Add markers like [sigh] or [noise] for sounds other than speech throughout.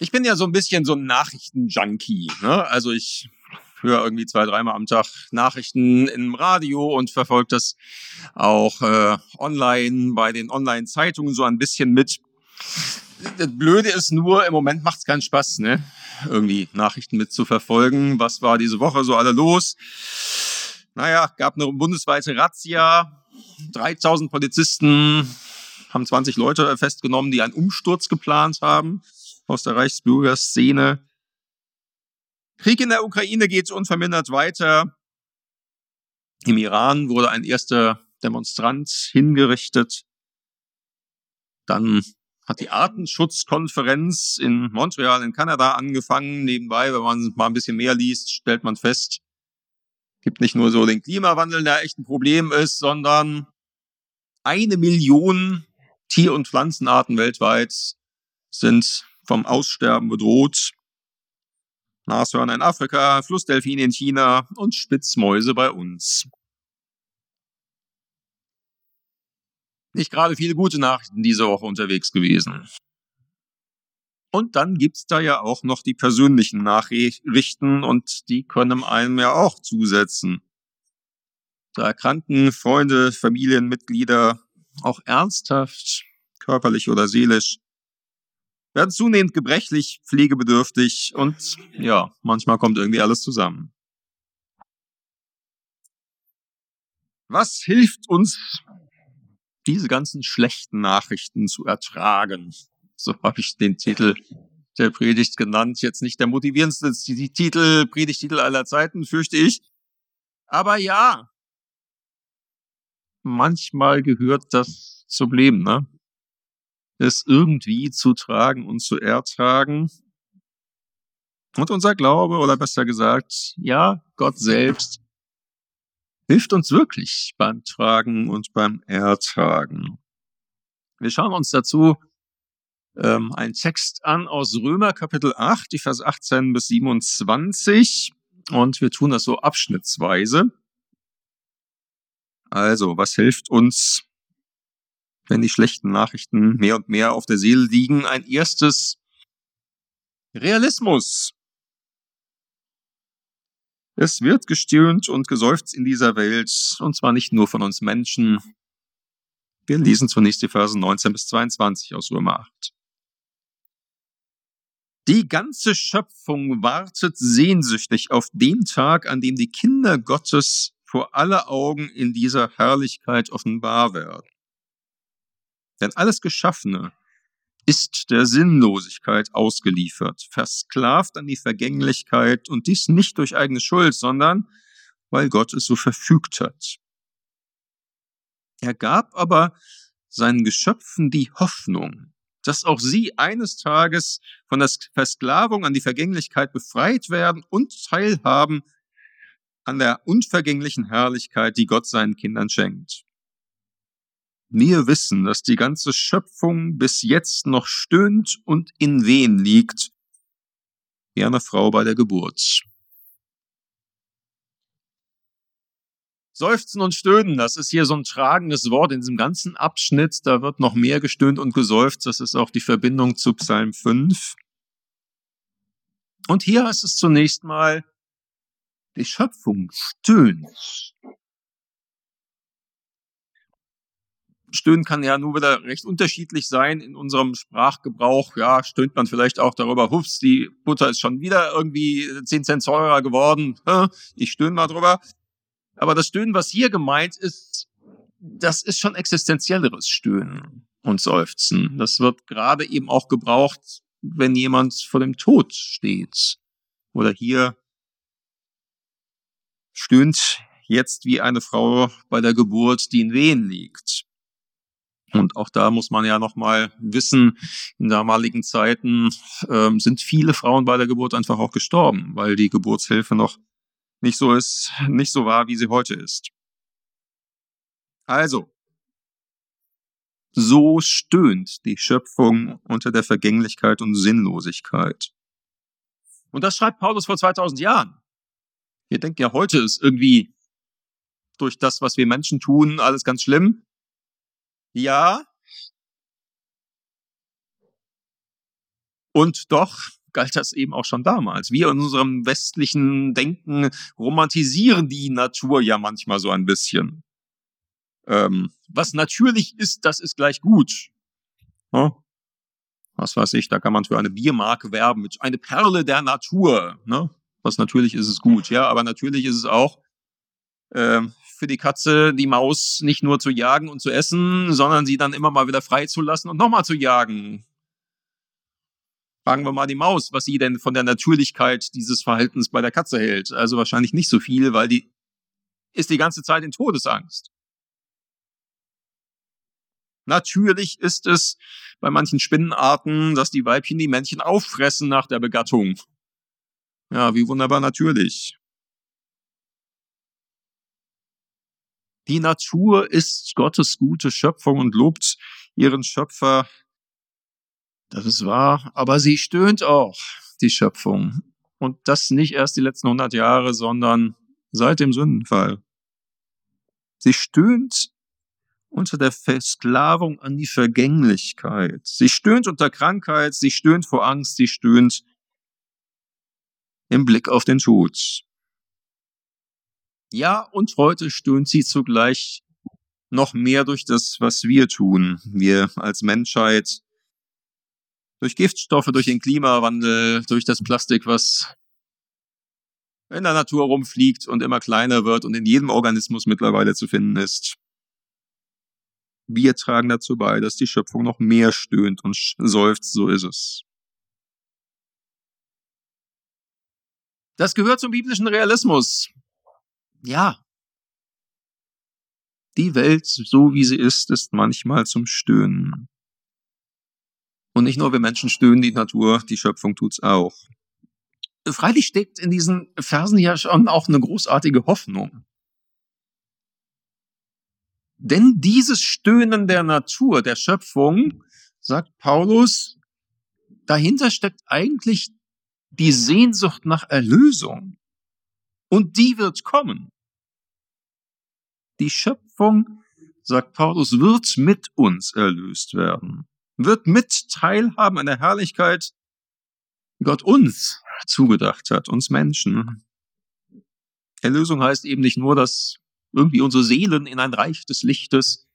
Ich bin ja so ein bisschen so ein Nachrichtenjunkie. Ne? Also ich höre irgendwie zwei, dreimal am Tag Nachrichten im Radio und verfolge das auch äh, online bei den Online-Zeitungen so ein bisschen mit. Das Blöde ist nur, im Moment macht es keinen Spaß, ne? Irgendwie Nachrichten mitzuverfolgen. Was war diese Woche so alle los? Naja, gab eine bundesweite Razzia. 3000 Polizisten haben 20 Leute festgenommen, die einen Umsturz geplant haben aus der Reichsbürgerszene. Krieg in der Ukraine geht unvermindert weiter. Im Iran wurde ein erster Demonstrant hingerichtet. Dann hat die Artenschutzkonferenz in Montreal in Kanada angefangen. Nebenbei, wenn man mal ein bisschen mehr liest, stellt man fest, gibt nicht nur so den Klimawandel, der echt ein Problem ist, sondern eine Million Tier- und Pflanzenarten weltweit sind vom Aussterben bedroht. Nashörner in Afrika, Flussdelfine in China und Spitzmäuse bei uns. Nicht gerade viele gute Nachrichten diese Woche unterwegs gewesen. Und dann gibt's da ja auch noch die persönlichen Nachrichten und die können einem ja auch zusetzen. Da erkranken Freunde, Familienmitglieder auch ernsthaft, körperlich oder seelisch werden zunehmend gebrechlich, pflegebedürftig und ja, manchmal kommt irgendwie alles zusammen. Was hilft uns, diese ganzen schlechten Nachrichten zu ertragen? So habe ich den Titel der Predigt genannt. Jetzt nicht der motivierendste Titel, Predigtitel aller Zeiten, fürchte ich. Aber ja, manchmal gehört das zum Leben, ne? Es irgendwie zu tragen und zu ertragen. Und unser Glaube, oder besser gesagt, ja, Gott selbst, hilft uns wirklich beim Tragen und beim Ertragen. Wir schauen uns dazu ähm, einen Text an aus Römer Kapitel 8, die Vers 18 bis 27. Und wir tun das so abschnittsweise. Also, was hilft uns wenn die schlechten Nachrichten mehr und mehr auf der Seele liegen. Ein erstes Realismus. Es wird gestöhnt und geseufzt in dieser Welt, und zwar nicht nur von uns Menschen. Wir lesen zunächst die Verse 19 bis 22 aus Römer 8. Die ganze Schöpfung wartet sehnsüchtig auf den Tag, an dem die Kinder Gottes vor aller Augen in dieser Herrlichkeit offenbar werden. Denn alles Geschaffene ist der Sinnlosigkeit ausgeliefert, versklavt an die Vergänglichkeit und dies nicht durch eigene Schuld, sondern weil Gott es so verfügt hat. Er gab aber seinen Geschöpfen die Hoffnung, dass auch sie eines Tages von der Versklavung an die Vergänglichkeit befreit werden und teilhaben an der unvergänglichen Herrlichkeit, die Gott seinen Kindern schenkt. Wir wissen, dass die ganze Schöpfung bis jetzt noch stöhnt und in Wehen liegt, wie eine Frau bei der Geburt. Seufzen und stöhnen, das ist hier so ein tragendes Wort in diesem ganzen Abschnitt. Da wird noch mehr gestöhnt und geseufzt. Das ist auch die Verbindung zu Psalm 5. Und hier heißt es zunächst mal, die Schöpfung stöhnt. Stöhnen kann ja nur wieder recht unterschiedlich sein in unserem Sprachgebrauch. Ja, stöhnt man vielleicht auch darüber, hups, die Butter ist schon wieder irgendwie 10 Cent teurer geworden. Ich stöhne mal drüber. Aber das Stöhnen, was hier gemeint ist, das ist schon existenzielleres Stöhnen und Seufzen. Das wird gerade eben auch gebraucht, wenn jemand vor dem Tod steht. Oder hier stöhnt jetzt wie eine Frau bei der Geburt, die in Wehen liegt. Und auch da muss man ja nochmal wissen, in damaligen Zeiten ähm, sind viele Frauen bei der Geburt einfach auch gestorben, weil die Geburtshilfe noch nicht so ist, nicht so war, wie sie heute ist. Also, so stöhnt die Schöpfung unter der Vergänglichkeit und Sinnlosigkeit. Und das schreibt Paulus vor 2000 Jahren. Ihr denkt ja, heute ist irgendwie durch das, was wir Menschen tun, alles ganz schlimm. Ja. Und doch galt das eben auch schon damals. Wir in unserem westlichen Denken romantisieren die Natur ja manchmal so ein bisschen. Ähm, was natürlich ist, das ist gleich gut. Ja? Was weiß ich, da kann man für eine Biermarke werben mit eine Perle der Natur. Ne? Was natürlich ist es gut, ja, aber natürlich ist es auch äh, für die Katze die Maus nicht nur zu jagen und zu essen, sondern sie dann immer mal wieder freizulassen und nochmal zu jagen. Fragen wir mal die Maus, was sie denn von der Natürlichkeit dieses Verhaltens bei der Katze hält. Also wahrscheinlich nicht so viel, weil die ist die ganze Zeit in Todesangst. Natürlich ist es bei manchen Spinnenarten, dass die Weibchen die Männchen auffressen nach der Begattung. Ja, wie wunderbar natürlich. Die Natur ist Gottes gute Schöpfung und lobt ihren Schöpfer. Das ist wahr, aber sie stöhnt auch, die Schöpfung. Und das nicht erst die letzten hundert Jahre, sondern seit dem Sündenfall. Sie stöhnt unter der Versklavung an die Vergänglichkeit. Sie stöhnt unter Krankheit, sie stöhnt vor Angst, sie stöhnt im Blick auf den Tod. Ja, und heute stöhnt sie zugleich noch mehr durch das, was wir tun. Wir als Menschheit, durch Giftstoffe, durch den Klimawandel, durch das Plastik, was in der Natur rumfliegt und immer kleiner wird und in jedem Organismus mittlerweile zu finden ist. Wir tragen dazu bei, dass die Schöpfung noch mehr stöhnt und seufzt, so ist es. Das gehört zum biblischen Realismus. Ja. Die Welt, so wie sie ist, ist manchmal zum Stöhnen. Und nicht nur wir Menschen stöhnen, die Natur, die Schöpfung tut's auch. Freilich steckt in diesen Versen ja schon auch eine großartige Hoffnung. Denn dieses Stöhnen der Natur, der Schöpfung, sagt Paulus, dahinter steckt eigentlich die Sehnsucht nach Erlösung. Und die wird kommen. Die Schöpfung, sagt Paulus, wird mit uns erlöst werden, wird mit teilhaben an der Herrlichkeit, die Gott uns zugedacht hat, uns Menschen. Erlösung heißt eben nicht nur, dass irgendwie unsere Seelen in ein Reich des Lichtes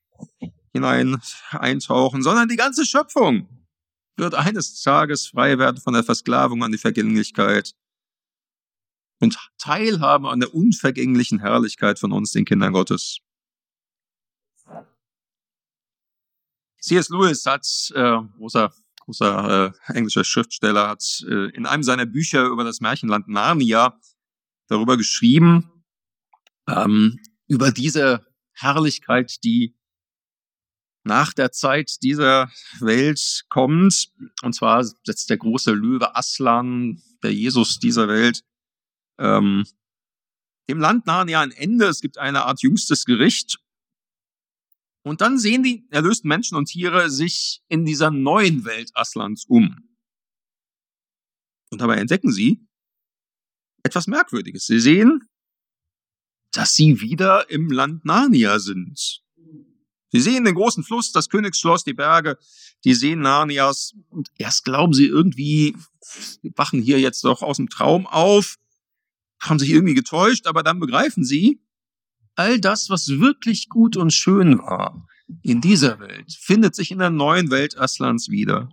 hinein eintauchen, sondern die ganze Schöpfung wird eines Tages frei werden von der Versklavung an die Vergänglichkeit und teilhaben an der unvergänglichen Herrlichkeit von uns, den Kindern Gottes. C.S. Lewis hat, äh, großer, großer äh, englischer Schriftsteller, hat äh, in einem seiner Bücher über das Märchenland Narnia darüber geschrieben, ähm, über diese Herrlichkeit, die nach der Zeit dieser Welt kommt. Und zwar setzt der große Löwe Aslan, der Jesus dieser Welt, ähm, dem Land Narnia ein Ende. Es gibt eine Art jüngstes Gericht. Und dann sehen die erlösten Menschen und Tiere sich in dieser neuen Welt Aslans um. Und dabei entdecken sie etwas Merkwürdiges. Sie sehen, dass sie wieder im Land Narnia sind. Sie sehen den großen Fluss, das Königsschloss, die Berge, die sehen Narnias und erst glauben sie irgendwie, wachen hier jetzt doch aus dem Traum auf, haben sich irgendwie getäuscht, aber dann begreifen sie, all das, was wirklich gut und schön war in dieser Welt, findet sich in der neuen Welt Aslans wieder.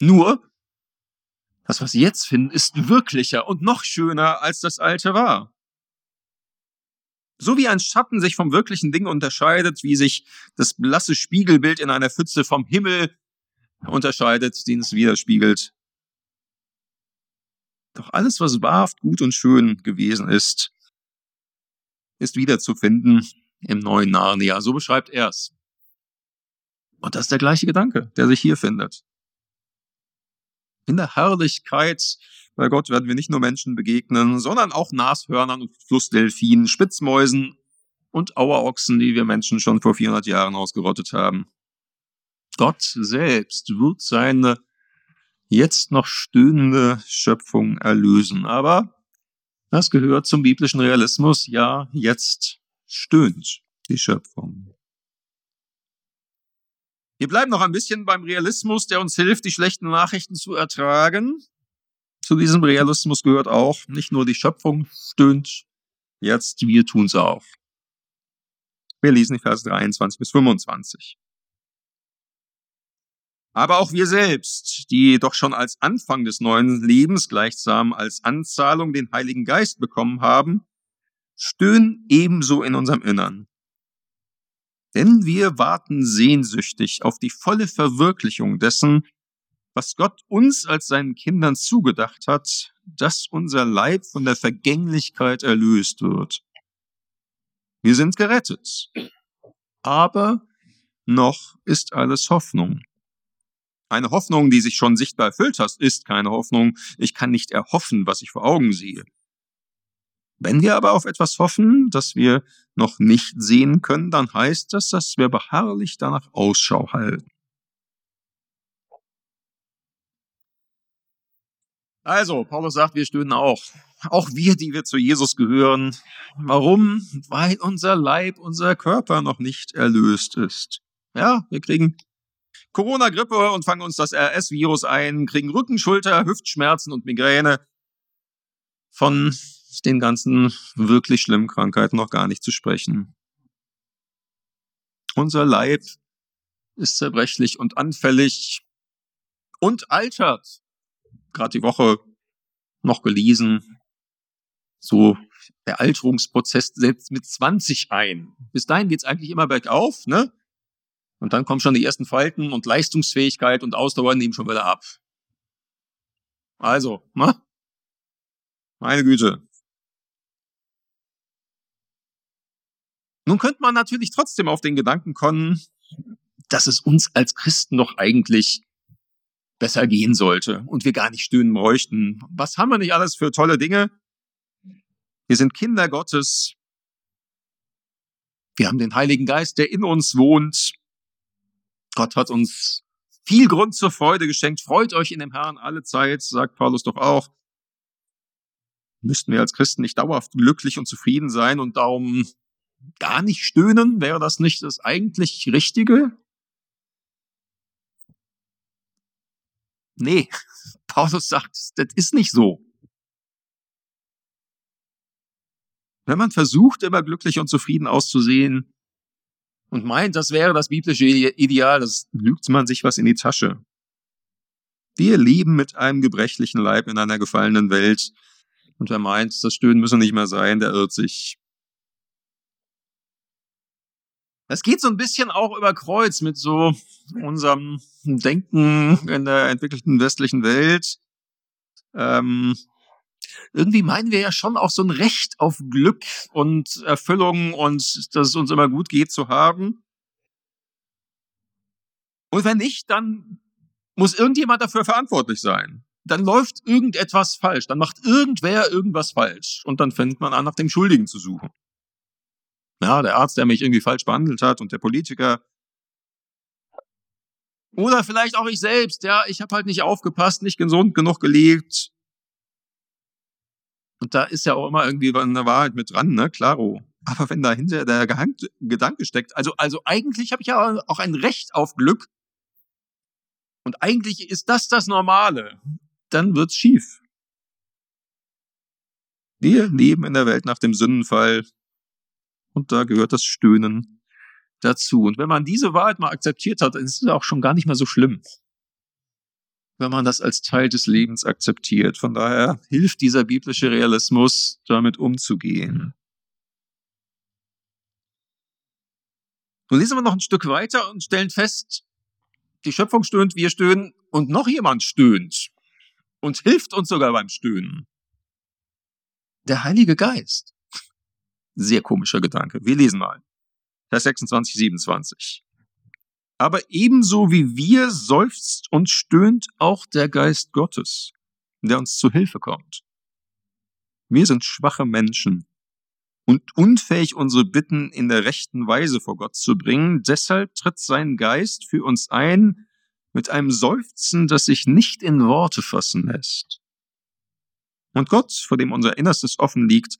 Nur, das, was sie jetzt finden, ist wirklicher und noch schöner, als das alte war. So wie ein Schatten sich vom wirklichen Ding unterscheidet, wie sich das blasse Spiegelbild in einer Pfütze vom Himmel unterscheidet, den es widerspiegelt. Doch alles, was wahrhaft gut und schön gewesen ist, ist wiederzufinden im neuen Narnia. So beschreibt er es. Und das ist der gleiche Gedanke, der sich hier findet. In der Herrlichkeit bei Gott werden wir nicht nur Menschen begegnen, sondern auch Nashörnern und Flussdelfinen, Spitzmäusen und Auerochsen, die wir Menschen schon vor 400 Jahren ausgerottet haben. Gott selbst wird seine jetzt noch stöhnende Schöpfung erlösen. Aber das gehört zum biblischen Realismus. Ja, jetzt stöhnt die Schöpfung. Wir bleiben noch ein bisschen beim Realismus, der uns hilft, die schlechten Nachrichten zu ertragen. Zu diesem Realismus gehört auch, nicht nur die Schöpfung stöhnt jetzt, wir tun's auch. Wir lesen die Verse 23 bis 25. Aber auch wir selbst, die doch schon als Anfang des neuen Lebens gleichsam als Anzahlung den Heiligen Geist bekommen haben, stöhnen ebenso in unserem Innern. Denn wir warten sehnsüchtig auf die volle Verwirklichung dessen, was Gott uns als seinen Kindern zugedacht hat, dass unser Leib von der Vergänglichkeit erlöst wird. Wir sind gerettet. Aber noch ist alles Hoffnung. Eine Hoffnung, die sich schon sichtbar erfüllt hat, ist keine Hoffnung. Ich kann nicht erhoffen, was ich vor Augen sehe. Wenn wir aber auf etwas hoffen, das wir noch nicht sehen können, dann heißt das, dass wir beharrlich danach Ausschau halten. Also, Paulus sagt, wir stöhnen auch. Auch wir, die wir zu Jesus gehören. Warum? Weil unser Leib, unser Körper noch nicht erlöst ist. Ja, wir kriegen Corona-Grippe und fangen uns das RS-Virus ein, kriegen Rücken, Schulter, Hüftschmerzen und Migräne. Von den ganzen wirklich schlimmen Krankheiten noch gar nicht zu sprechen. Unser Leib ist zerbrechlich und anfällig und altert. Gerade die Woche noch gelesen. So der Alterungsprozess setzt mit 20 ein. Bis dahin geht's eigentlich immer bergauf, ne? Und dann kommen schon die ersten Falten und Leistungsfähigkeit und Ausdauer nehmen schon wieder ab. Also, ne? Meine Güte. Nun könnte man natürlich trotzdem auf den Gedanken kommen, dass es uns als Christen doch eigentlich besser gehen sollte und wir gar nicht stöhnen bräuchten. Was haben wir nicht alles für tolle Dinge? Wir sind Kinder Gottes. Wir haben den Heiligen Geist, der in uns wohnt. Gott hat uns viel Grund zur Freude geschenkt. Freut euch in dem Herrn alle Zeit, sagt Paulus doch auch. Müssten wir als Christen nicht dauerhaft glücklich und zufrieden sein und darum gar nicht stöhnen? Wäre das nicht das eigentlich Richtige? Nee, [laughs] Paulus sagt, das ist nicht so. Wenn man versucht, immer glücklich und zufrieden auszusehen, und meint, das wäre das biblische Ideal, das lügt man sich was in die Tasche. Wir leben mit einem gebrechlichen Leib in einer gefallenen Welt. Und wer meint, das Stöhnen müsse nicht mehr sein, der irrt sich. Es geht so ein bisschen auch über Kreuz mit so unserem Denken in der entwickelten westlichen Welt. Ähm, irgendwie meinen wir ja schon auch so ein Recht auf Glück und Erfüllung und dass es uns immer gut geht zu haben. Und wenn nicht, dann muss irgendjemand dafür verantwortlich sein. Dann läuft irgendetwas falsch, dann macht irgendwer irgendwas falsch und dann fängt man an, nach dem Schuldigen zu suchen. Ja, der Arzt, der mich irgendwie falsch behandelt hat und der Politiker. Oder vielleicht auch ich selbst, ja, ich habe halt nicht aufgepasst, nicht gesund genug gelebt, und da ist ja auch immer irgendwie eine Wahrheit mit dran, ne, klaro. Aber wenn dahinter der Gedanke steckt, also, also eigentlich habe ich ja auch ein Recht auf Glück. Und eigentlich ist das das Normale. Dann wird's schief. Wir leben in der Welt nach dem Sündenfall. Und da gehört das Stöhnen dazu. Und wenn man diese Wahrheit mal akzeptiert hat, dann ist es auch schon gar nicht mehr so schlimm wenn man das als Teil des Lebens akzeptiert. Von daher hilft dieser biblische Realismus, damit umzugehen. Nun lesen wir noch ein Stück weiter und stellen fest, die Schöpfung stöhnt, wir stöhnen und noch jemand stöhnt und hilft uns sogar beim Stöhnen. Der Heilige Geist. Sehr komischer Gedanke. Wir lesen mal. Vers 26, 27. Aber ebenso wie wir seufzt und stöhnt auch der Geist Gottes, der uns zu Hilfe kommt. Wir sind schwache Menschen und unfähig, unsere Bitten in der rechten Weise vor Gott zu bringen. Deshalb tritt sein Geist für uns ein mit einem Seufzen, das sich nicht in Worte fassen lässt. Und Gott, vor dem unser Innerstes offen liegt,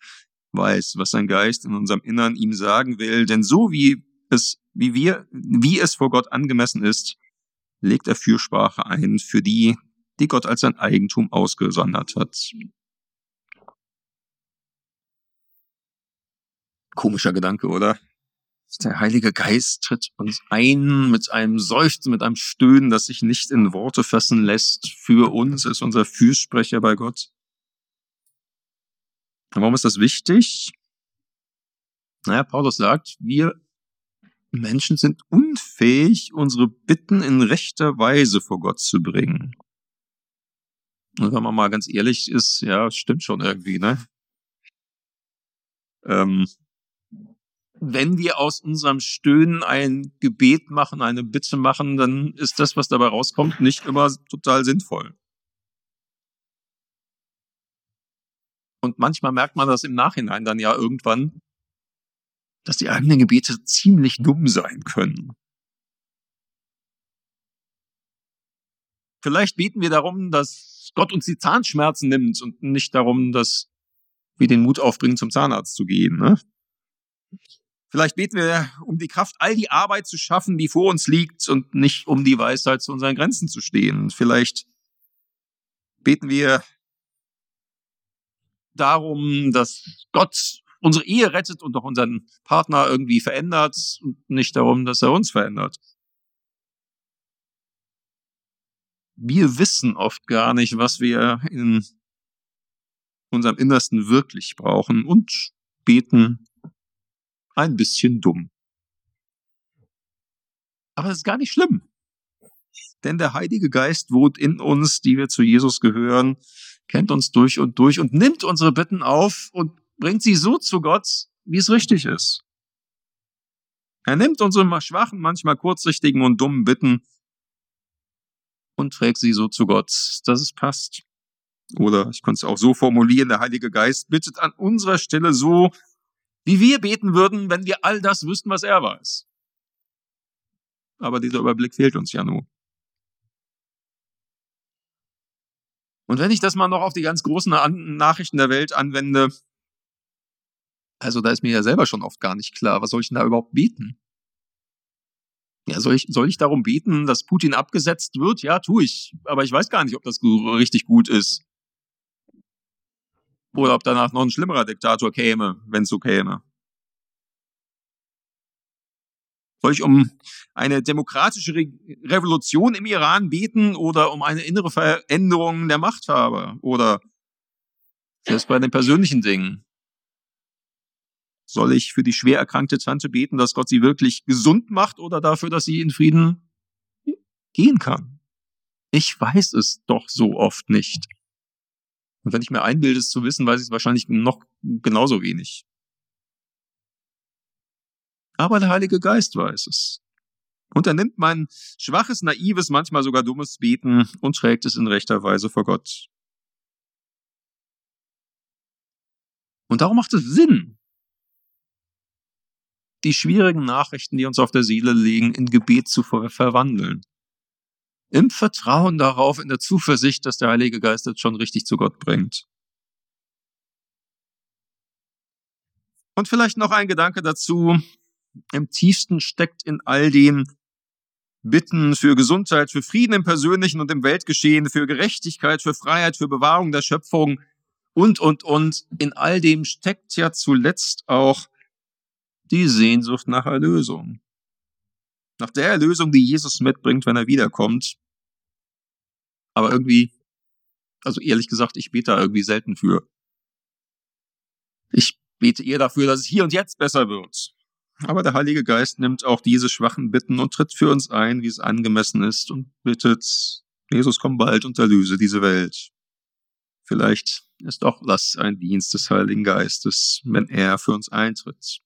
weiß, was sein Geist in unserem Innern ihm sagen will, denn so wie es wie wir, wie es vor Gott angemessen ist, legt er Fürsprache ein für die, die Gott als sein Eigentum ausgesondert hat. Komischer Gedanke, oder? Der Heilige Geist tritt uns ein mit einem Seufzen, mit einem Stöhnen, das sich nicht in Worte fassen lässt. Für uns ist unser Fürsprecher bei Gott. Warum ist das wichtig? Naja, Paulus sagt, wir Menschen sind unfähig, unsere Bitten in rechter Weise vor Gott zu bringen. Und wenn man mal ganz ehrlich ist, ja, stimmt schon irgendwie, ne? Ähm, wenn wir aus unserem Stöhnen ein Gebet machen, eine Bitte machen, dann ist das, was dabei rauskommt, nicht immer total sinnvoll. Und manchmal merkt man das im Nachhinein dann ja irgendwann, dass die eigenen Gebete ziemlich dumm sein können. Vielleicht beten wir darum, dass Gott uns die Zahnschmerzen nimmt und nicht darum, dass wir den Mut aufbringen, zum Zahnarzt zu gehen. Ne? Vielleicht beten wir um die Kraft, all die Arbeit zu schaffen, die vor uns liegt und nicht um die Weisheit, zu unseren Grenzen zu stehen. Vielleicht beten wir darum, dass Gott unsere Ehe rettet und doch unseren Partner irgendwie verändert und nicht darum, dass er uns verändert. Wir wissen oft gar nicht, was wir in unserem Innersten wirklich brauchen und beten ein bisschen dumm. Aber das ist gar nicht schlimm. Denn der Heilige Geist wohnt in uns, die wir zu Jesus gehören, kennt uns durch und durch und nimmt unsere Bitten auf und bringt sie so zu Gott, wie es richtig ist. Er nimmt unsere schwachen, manchmal kurzsichtigen und dummen Bitten und trägt sie so zu Gott, dass es passt. Oder ich könnte es auch so formulieren, der Heilige Geist bittet an unserer Stelle so, wie wir beten würden, wenn wir all das wüssten, was er weiß. Aber dieser Überblick fehlt uns ja nur. Und wenn ich das mal noch auf die ganz großen Nachrichten der Welt anwende, also da ist mir ja selber schon oft gar nicht klar, was soll ich denn da überhaupt beten? Ja, soll ich, soll ich darum beten, dass Putin abgesetzt wird? Ja, tue ich. Aber ich weiß gar nicht, ob das richtig gut ist. Oder ob danach noch ein schlimmerer Diktator käme, wenn es so käme. Soll ich um eine demokratische Re Revolution im Iran beten oder um eine innere Veränderung der Machthaber? Oder selbst bei den persönlichen Dingen? Soll ich für die schwer erkrankte Tante beten, dass Gott sie wirklich gesund macht oder dafür, dass sie in Frieden gehen kann? Ich weiß es doch so oft nicht. Und wenn ich mir einbilde, es zu wissen, weiß ich es wahrscheinlich noch genauso wenig. Aber der Heilige Geist weiß es. Und er nimmt mein schwaches, naives, manchmal sogar dummes Beten und trägt es in rechter Weise vor Gott. Und darum macht es Sinn, die schwierigen Nachrichten, die uns auf der Seele liegen, in Gebet zu verwandeln. Im Vertrauen darauf, in der Zuversicht, dass der Heilige Geist es schon richtig zu Gott bringt. Und vielleicht noch ein Gedanke dazu. Im tiefsten steckt in all dem Bitten für Gesundheit, für Frieden im persönlichen und im Weltgeschehen, für Gerechtigkeit, für Freiheit, für Bewahrung der Schöpfung und, und, und. In all dem steckt ja zuletzt auch die Sehnsucht nach Erlösung. Nach der Erlösung, die Jesus mitbringt, wenn er wiederkommt. Aber irgendwie, also ehrlich gesagt, ich bete da irgendwie selten für. Ich bete eher dafür, dass es hier und jetzt besser wird. Aber der Heilige Geist nimmt auch diese schwachen Bitten und tritt für uns ein, wie es angemessen ist und bittet, Jesus komm bald und erlöse diese Welt. Vielleicht ist auch das ein Dienst des Heiligen Geistes, wenn er für uns eintritt.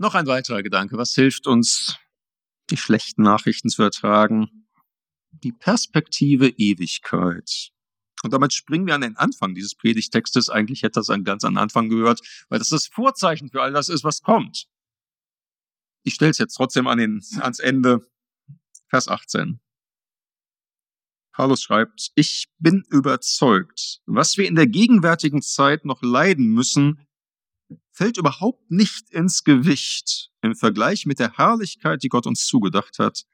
Noch ein weiterer Gedanke. Was hilft uns, die schlechten Nachrichten zu ertragen? Die Perspektive Ewigkeit. Und damit springen wir an den Anfang dieses Predigtextes. Eigentlich hätte das an ganz an Anfang gehört, weil das das Vorzeichen für all das ist, was kommt. Ich stelle es jetzt trotzdem an den, ans Ende. Vers 18. Paulus schreibt, ich bin überzeugt, was wir in der gegenwärtigen Zeit noch leiden müssen, fällt überhaupt nicht ins Gewicht im Vergleich mit der Herrlichkeit, die Gott uns zugedacht hat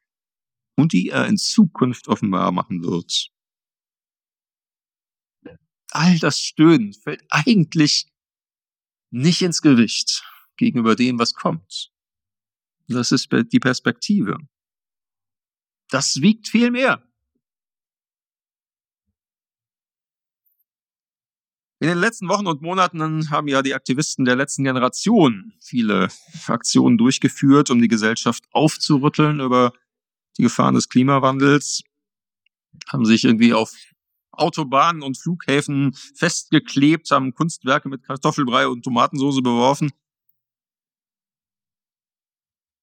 und die er in Zukunft offenbar machen wird. All das Stöhnen fällt eigentlich nicht ins Gewicht gegenüber dem, was kommt. Das ist die Perspektive. Das wiegt viel mehr. In den letzten Wochen und Monaten haben ja die Aktivisten der letzten Generation viele Aktionen durchgeführt, um die Gesellschaft aufzurütteln über die Gefahren des Klimawandels, haben sich irgendwie auf Autobahnen und Flughäfen festgeklebt, haben Kunstwerke mit Kartoffelbrei und Tomatensauce beworfen.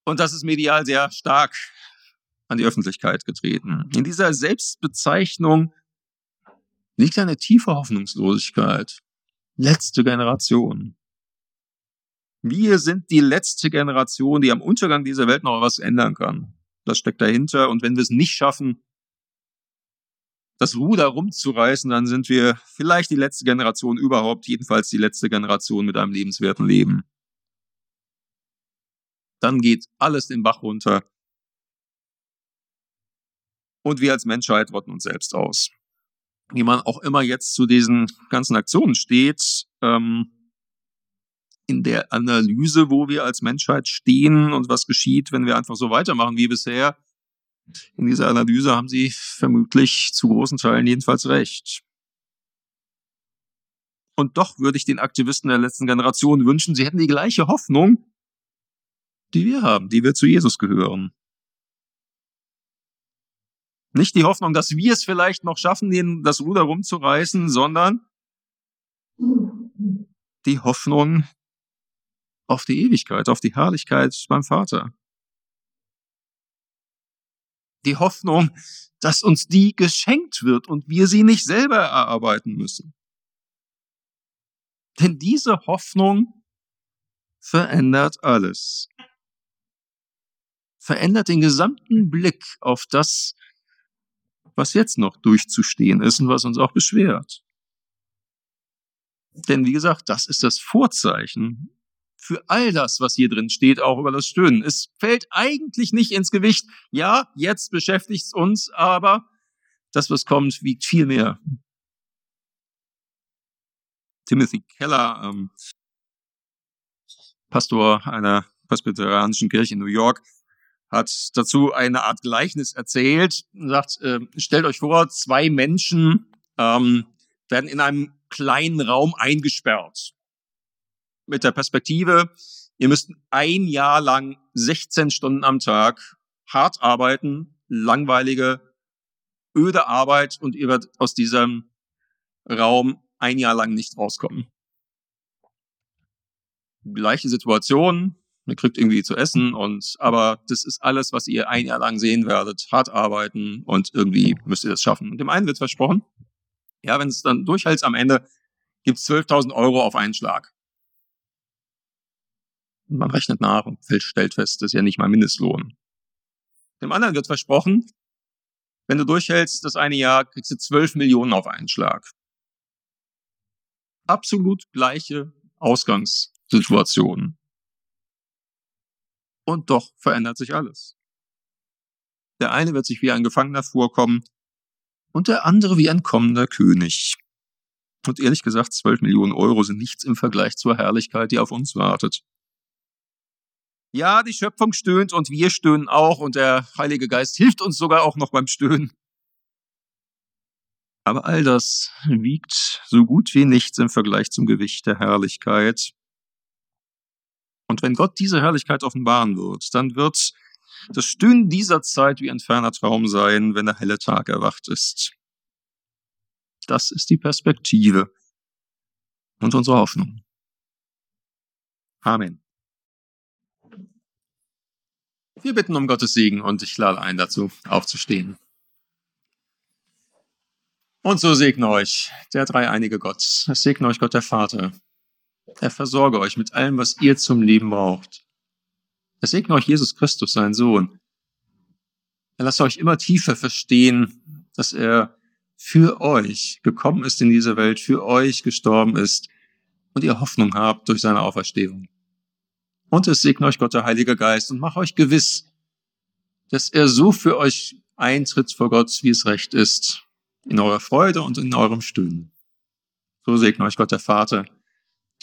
Und das ist medial sehr stark an die Öffentlichkeit getreten. In dieser Selbstbezeichnung liegt eine tiefe Hoffnungslosigkeit. Letzte Generation. Wir sind die letzte Generation, die am Untergang dieser Welt noch was ändern kann. Das steckt dahinter. Und wenn wir es nicht schaffen, das Ruder rumzureißen, dann sind wir vielleicht die letzte Generation überhaupt, jedenfalls die letzte Generation mit einem lebenswerten Leben. Dann geht alles den Bach runter. Und wir als Menschheit rotten uns selbst aus wie man auch immer jetzt zu diesen ganzen Aktionen steht, ähm, in der Analyse, wo wir als Menschheit stehen und was geschieht, wenn wir einfach so weitermachen wie bisher. In dieser Analyse haben Sie vermutlich zu großen Teilen jedenfalls recht. Und doch würde ich den Aktivisten der letzten Generation wünschen, sie hätten die gleiche Hoffnung, die wir haben, die wir zu Jesus gehören. Nicht die Hoffnung, dass wir es vielleicht noch schaffen, den, das Ruder rumzureißen, sondern die Hoffnung auf die Ewigkeit, auf die Herrlichkeit beim Vater. Die Hoffnung, dass uns die geschenkt wird und wir sie nicht selber erarbeiten müssen. Denn diese Hoffnung verändert alles. Verändert den gesamten Blick auf das, was jetzt noch durchzustehen ist und was uns auch beschwert. Denn wie gesagt, das ist das Vorzeichen für all das, was hier drin steht, auch über das Stöhnen. Es fällt eigentlich nicht ins Gewicht. Ja, jetzt beschäftigt es uns, aber das, was kommt, wiegt viel mehr. Timothy Keller, ähm, Pastor einer presbyterianischen Kirche in New York, hat dazu eine Art Gleichnis erzählt und sagt, äh, stellt euch vor, zwei Menschen ähm, werden in einem kleinen Raum eingesperrt. Mit der Perspektive, ihr müsst ein Jahr lang 16 Stunden am Tag hart arbeiten, langweilige, öde Arbeit und ihr werdet aus diesem Raum ein Jahr lang nicht rauskommen. Gleiche Situation, ihr kriegt irgendwie zu essen und aber das ist alles, was ihr ein Jahr lang sehen werdet. Hart arbeiten und irgendwie müsst ihr das schaffen. Und dem einen wird versprochen, ja, wenn es dann durchhält am Ende, gibt's 12.000 Euro auf einen Schlag. Und man rechnet nach und stellt fest, das ist ja nicht mal Mindestlohn. Dem anderen wird versprochen, wenn du durchhältst das eine Jahr, kriegst du 12 Millionen auf einen Schlag. Absolut gleiche Ausgangssituation. Und doch verändert sich alles. Der eine wird sich wie ein Gefangener vorkommen und der andere wie ein kommender König. Und ehrlich gesagt, 12 Millionen Euro sind nichts im Vergleich zur Herrlichkeit, die auf uns wartet. Ja, die Schöpfung stöhnt und wir stöhnen auch und der Heilige Geist hilft uns sogar auch noch beim Stöhnen. Aber all das wiegt so gut wie nichts im Vergleich zum Gewicht der Herrlichkeit, und wenn Gott diese Herrlichkeit offenbaren wird, dann wird das Stöhnen dieser Zeit wie ein ferner Traum sein, wenn der helle Tag erwacht ist. Das ist die Perspektive und unsere Hoffnung. Amen. Wir bitten um Gottes Segen und ich lade ein dazu, aufzustehen. Und so segne euch der dreieinige Gott. Es segne euch Gott der Vater, er versorge euch mit allem, was ihr zum Leben braucht. Er segne euch Jesus Christus, sein Sohn. Er lasse euch immer tiefer verstehen, dass er für euch gekommen ist in diese Welt, für euch gestorben ist und ihr Hoffnung habt durch seine Auferstehung. Und es segne euch Gott, der Heilige Geist, und mach euch gewiss, dass er so für euch eintritt vor Gott, wie es recht ist, in eurer Freude und in eurem Stöhnen. So segne euch Gott, der Vater,